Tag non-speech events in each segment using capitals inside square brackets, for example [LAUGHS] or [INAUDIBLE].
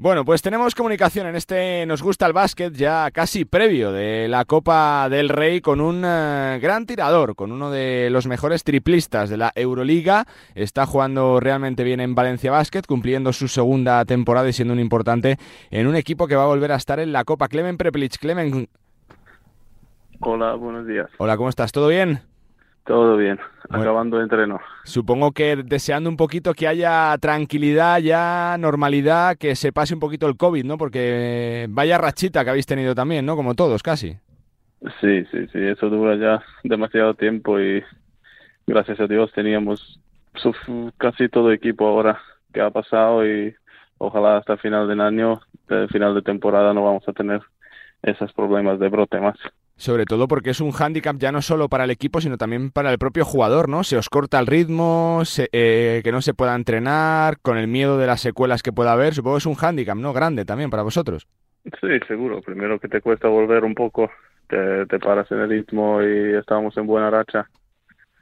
Bueno, pues tenemos comunicación en este Nos gusta el básquet ya casi previo de la Copa del Rey con un eh, gran tirador, con uno de los mejores triplistas de la Euroliga. Está jugando realmente bien en Valencia Básquet, cumpliendo su segunda temporada y siendo un importante en un equipo que va a volver a estar en la Copa. Clemen Prepelic. Clemen. Hola, buenos días. Hola, ¿cómo estás? ¿Todo bien? Todo bien, acabando el entreno. Supongo que deseando un poquito que haya tranquilidad, ya normalidad, que se pase un poquito el COVID, ¿no? Porque vaya rachita que habéis tenido también, ¿no? Como todos, casi. Sí, sí, sí, eso dura ya demasiado tiempo y gracias a Dios teníamos casi todo equipo ahora que ha pasado y ojalá hasta el final del año, el final de temporada no vamos a tener esos problemas de brote más sobre todo porque es un hándicap ya no solo para el equipo, sino también para el propio jugador, ¿no? Se os corta el ritmo, eh, que no se pueda entrenar, con el miedo de las secuelas que pueda haber, supongo que es un hándicap, ¿no? Grande también para vosotros. Sí, seguro. Primero que te cuesta volver un poco, te, paras en el ritmo y estamos en buena racha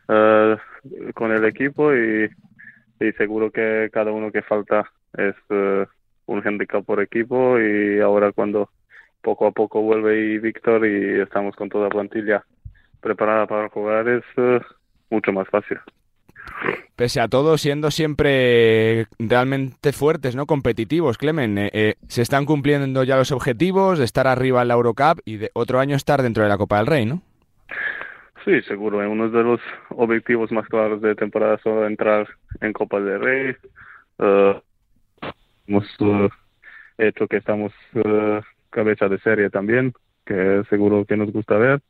eh, con el equipo y, seguro que cada uno que falta es uh, un hándicap por equipo y ahora cuando poco a poco vuelve y Víctor y estamos con toda plantilla preparada para jugar es eh, mucho más fácil. Pese a todo, siendo siempre realmente fuertes, ¿no? Competitivos, Clemen. Eh, eh, se están cumpliendo ya los objetivos de estar arriba en la Eurocup y de otro año estar dentro de la Copa del Rey, ¿no? Sí, seguro. Uno de los objetivos más claros de temporada es entrar en Copa del Rey. hemos hecho que estamos cabeza de serie también, que seguro que nos gusta ver.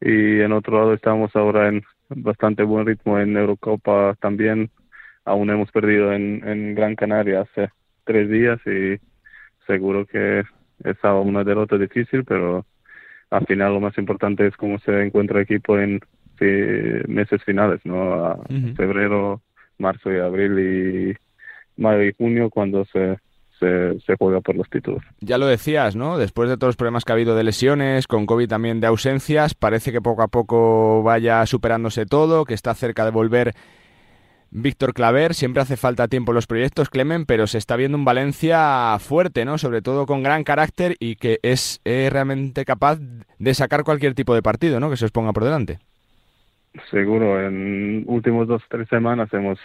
Y en otro lado estamos ahora en bastante buen ritmo en Eurocopa también. Aún hemos perdido en, en Gran Canaria hace tres días y seguro que estaba una derrota difícil, pero al final lo más importante es cómo se encuentra el equipo en meses finales, ¿no? febrero, marzo y abril y mayo y junio cuando se se, juega por los títulos. Ya lo decías, ¿no? Después de todos los problemas que ha habido de lesiones, con COVID también de ausencias, parece que poco a poco vaya superándose todo, que está cerca de volver Víctor Claver. Siempre hace falta tiempo en los proyectos, Clemen, pero se está viendo un Valencia fuerte, ¿no? Sobre todo con gran carácter y que es realmente capaz de sacar cualquier tipo de partido, ¿no? Que se os ponga por delante. Seguro, en últimos dos o tres semanas hemos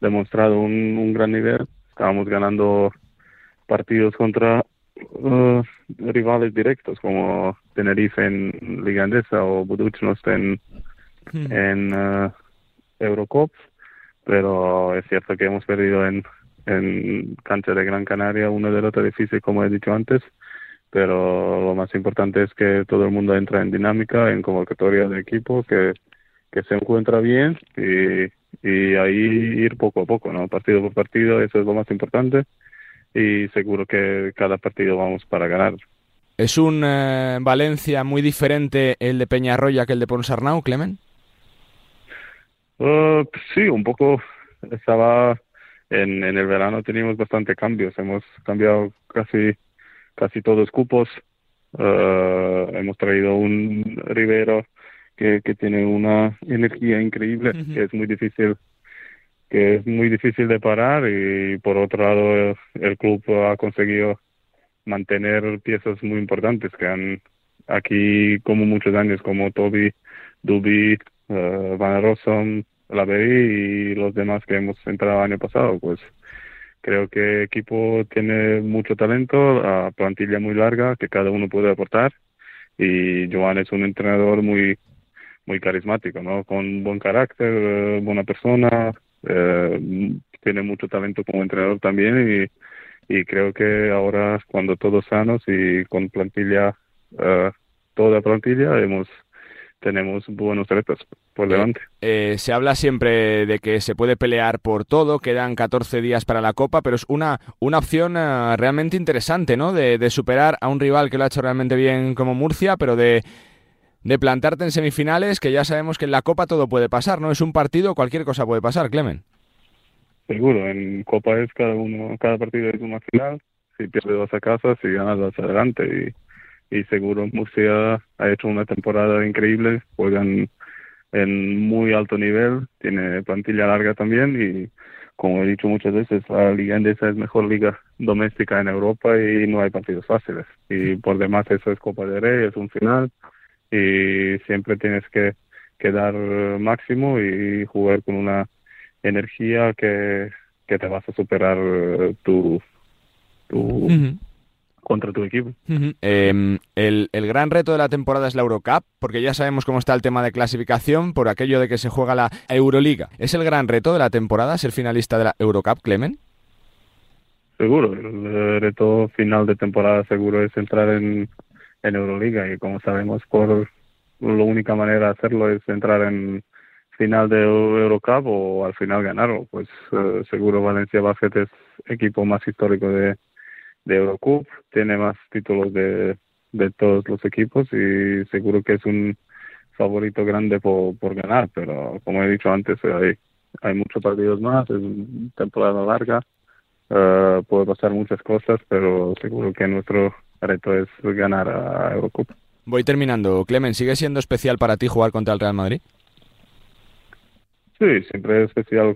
demostrado un, un gran nivel. Estábamos ganando partidos contra uh, rivales directos como Tenerife en Liga Andesa o Budućnost en, hmm. en uh, Eurocop, pero es cierto que hemos perdido en, en cancha de Gran Canaria una derrota difícil, como he dicho antes, pero lo más importante es que todo el mundo entra en dinámica, en convocatoria de equipo, que, que se encuentra bien y, y ahí ir poco a poco, ¿no? Partido por partido, eso es lo más importante y seguro que cada partido vamos para ganar. ¿Es un eh, Valencia muy diferente el de Peñarroya que el de Ponsarnau, Clemen? Uh, sí, un poco. Estaba en, en el verano teníamos bastante cambios. Hemos cambiado casi casi todos cupos. Uh, hemos traído un Rivero que, que tiene una energía increíble, que es muy difícil que es muy difícil de parar y por otro lado el, club ha conseguido mantener piezas muy importantes que han aquí como muchos años como Toby, Duby, uh, Van Rossum, Laveri y los demás que hemos entrado el año pasado pues creo que el equipo tiene mucho talento, a plantilla muy larga que cada uno puede aportar y Joan es un entrenador muy muy carismático, ¿no? Con buen carácter, eh, buena persona, eh, tiene mucho talento como entrenador también y, y creo que ahora cuando todos sanos y con plantilla, uh, toda plantilla, hemos tenemos buenos retos por delante. Eh, se habla siempre de que se puede pelear por todo, quedan 14 días para la Copa, pero es una, una opción realmente interesante, ¿no? De, de, superar a un rival que lo ha hecho realmente bien como Murcia, pero de, de plantarte en semifinales, que ya sabemos que en la Copa todo puede pasar, ¿no? Es un partido, cualquier cosa puede pasar, Clemen. Seguro, en Copa es cada uno, cada partido es una final, si pierdes vas a casa, si ganas vas adelante y, seguro Murcia ha hecho una temporada increíble, juegan en muy alto nivel, tiene plantilla larga también y como he dicho muchas veces, la liga endesa es mejor liga doméstica en Europa y no hay partidos fáciles. Y por demás eso es Copa de Rey, es un final y siempre tienes que, que dar máximo y jugar con una energía que, que te vas a superar tu, tu contra tu equipo. Em, el, el, gran reto de la temporada es la Eurocup, porque ya sabemos cómo está el tema de clasificación por aquello de que se juega la Euroliga. ¿Es el gran reto de la temporada ser finalista de la Eurocup, Clemen? Seguro, el reto final de temporada seguro es entrar en, en Euroliga y como sabemos por la única manera de hacerlo es entrar en final de Eurocup o al final ganarlo. Pues eh, seguro Valencia Basket es equipo más histórico de, de Eurocup, tiene más títulos de, de todos los equipos y seguro que es un favorito grande por, por ganar, pero como he dicho antes, hay, hay muchos partidos más, es una temporada larga, uh, puede pasar muchas cosas, pero seguro que nuestro reto es ganar a Eurocup. Voy terminando. Clemen, ¿sigue siendo especial para ti jugar contra el Real Madrid? Sí, siempre es especial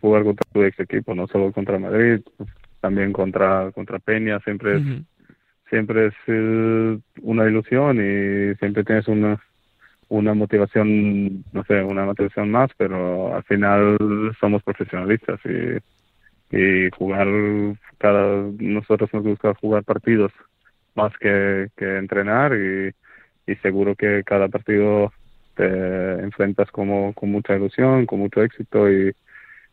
jugar contra tu ex equipo, no solo contra Madrid, también contra contra Peña siempre es siempre es eh, una ilusión y siempre tienes una una motivación no sé una motivación más pero al final somos profesionalistas y y jugar cada nosotros nos gusta jugar partidos más que, que entrenar y, y seguro que cada partido te enfrentas como con mucha ilusión con mucho éxito y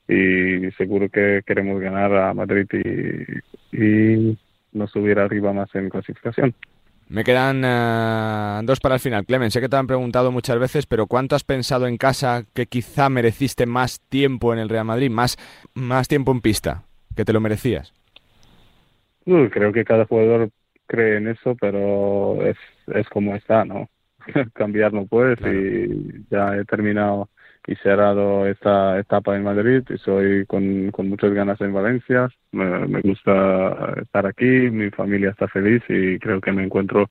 y seguro que queremos ganar a Madrid y, y no subir arriba más en clasificación. Me quedan uh, dos para el final. Clemen, sé que te han preguntado muchas veces, pero ¿cuánto has pensado en casa que quizá mereciste más tiempo en el Real Madrid, más, más tiempo en pista, que te lo merecías? Creo que cada jugador cree en eso, pero es, es como está, ¿no? [LAUGHS] Cambiar no puedes y ya he terminado y cerrado esta etapa en Madrid y soy con, con muchas ganas en Valencia. Me, gusta estar aquí, mi familia está feliz y creo que me encuentro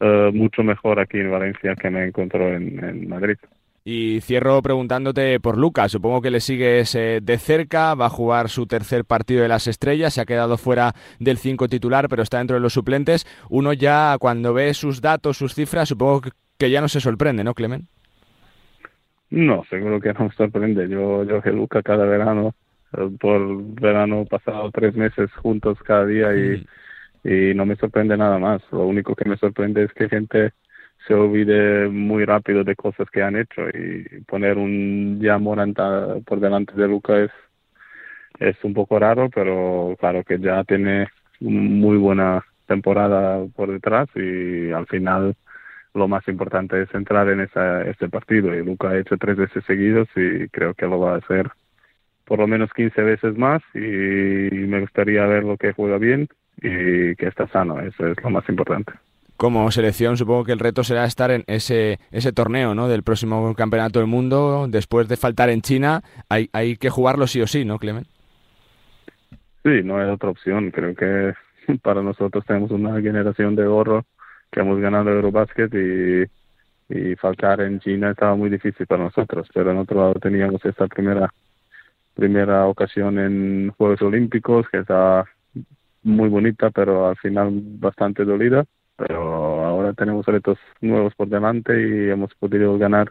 uh, mucho mejor aquí en Valencia que me encuentro en, en Madrid. Y cierro preguntándote por Lucas. Supongo que le sigues eh, de cerca. Va a jugar su tercer partido de las estrellas. Se ha quedado fuera del 5 titular, pero está dentro de los suplentes. Uno ya, cuando ve sus datos, sus cifras, supongo que ya no se sorprende, ¿no, Clemen? No, seguro que no me sorprende. Yo, yo que Luca cada verano, eh, por verano pasado tres meses juntos cada día y, y no me sorprende nada más. Lo único que me sorprende es que gente se olvide muy rápido de cosas que han hecho y poner un ya Moranta por delante de Luca es, es un poco raro, pero claro que ya tiene muy buena temporada por detrás y al final lo más importante es entrar en esa, este partido. Y Luca ha hecho tres veces seguidos y creo que lo va a hacer por lo menos 15 veces más y me gustaría ver lo que juega bien y que está sano. Eso es lo más importante. Como selección, supongo que el reto será estar en ese, torneo ¿no? del próximo campeonato del mundo. Después de faltar en China, hay, que jugarlo sí o sí, ¿no, Clemen? Sí, no hay otra opción. Creo que [LAUGHS] para nosotros tenemos una generación de oro que hemos ganado Eurobasket y, faltar en China estaba muy difícil para nosotros, pero en otro lado teníamos esta primera primera ocasión en Juegos Olímpicos que estaba muy bonita, pero al final bastante dolida. Pero tenemos retos nuevos por delante y hemos podido ganar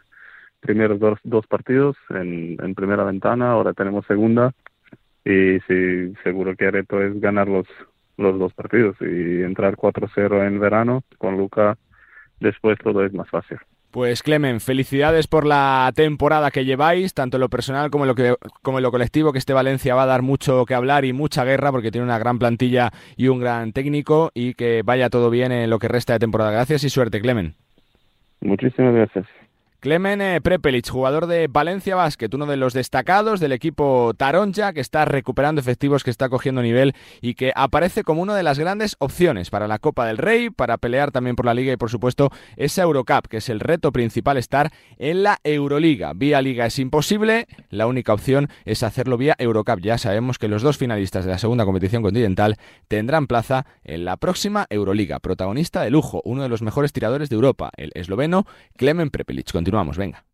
primeros dos, dos partidos en, en primera ventana, ahora tenemos segunda y sí, seguro que el reto es ganar los, los dos partidos y entrar 4-0 en verano con Luca después todo es más fácil. Pues Clemen, felicidades por la temporada que lleváis, tanto en lo personal como en lo, que, en lo colectivo, que este Valencia va a dar mucho que hablar y mucha guerra porque tiene una gran plantilla y un gran técnico y que vaya todo bien en lo que resta de temporada. Gracias y suerte, Clemen. Muchísimas gracias. Clemen eh, Prepelic, jugador de Valencia Basket, uno de los destacados del equipo Taronja, que está recuperando efectivos, que está cogiendo nivel y que aparece como una de las grandes opciones para la Copa del Rey, para pelear también por la Liga y, por supuesto, esa Eurocup, que es el reto principal estar en la Euroliga. Vía Liga es imposible, la única opción es hacerlo vía Eurocup. Ya sabemos que los dos finalistas de la segunda competición continental tendrán plaza en la próxima Euroliga. Protagonista de lujo, uno de los mejores tiradores de Europa, el esloveno Clemen Prepelic. Continuamos, venga.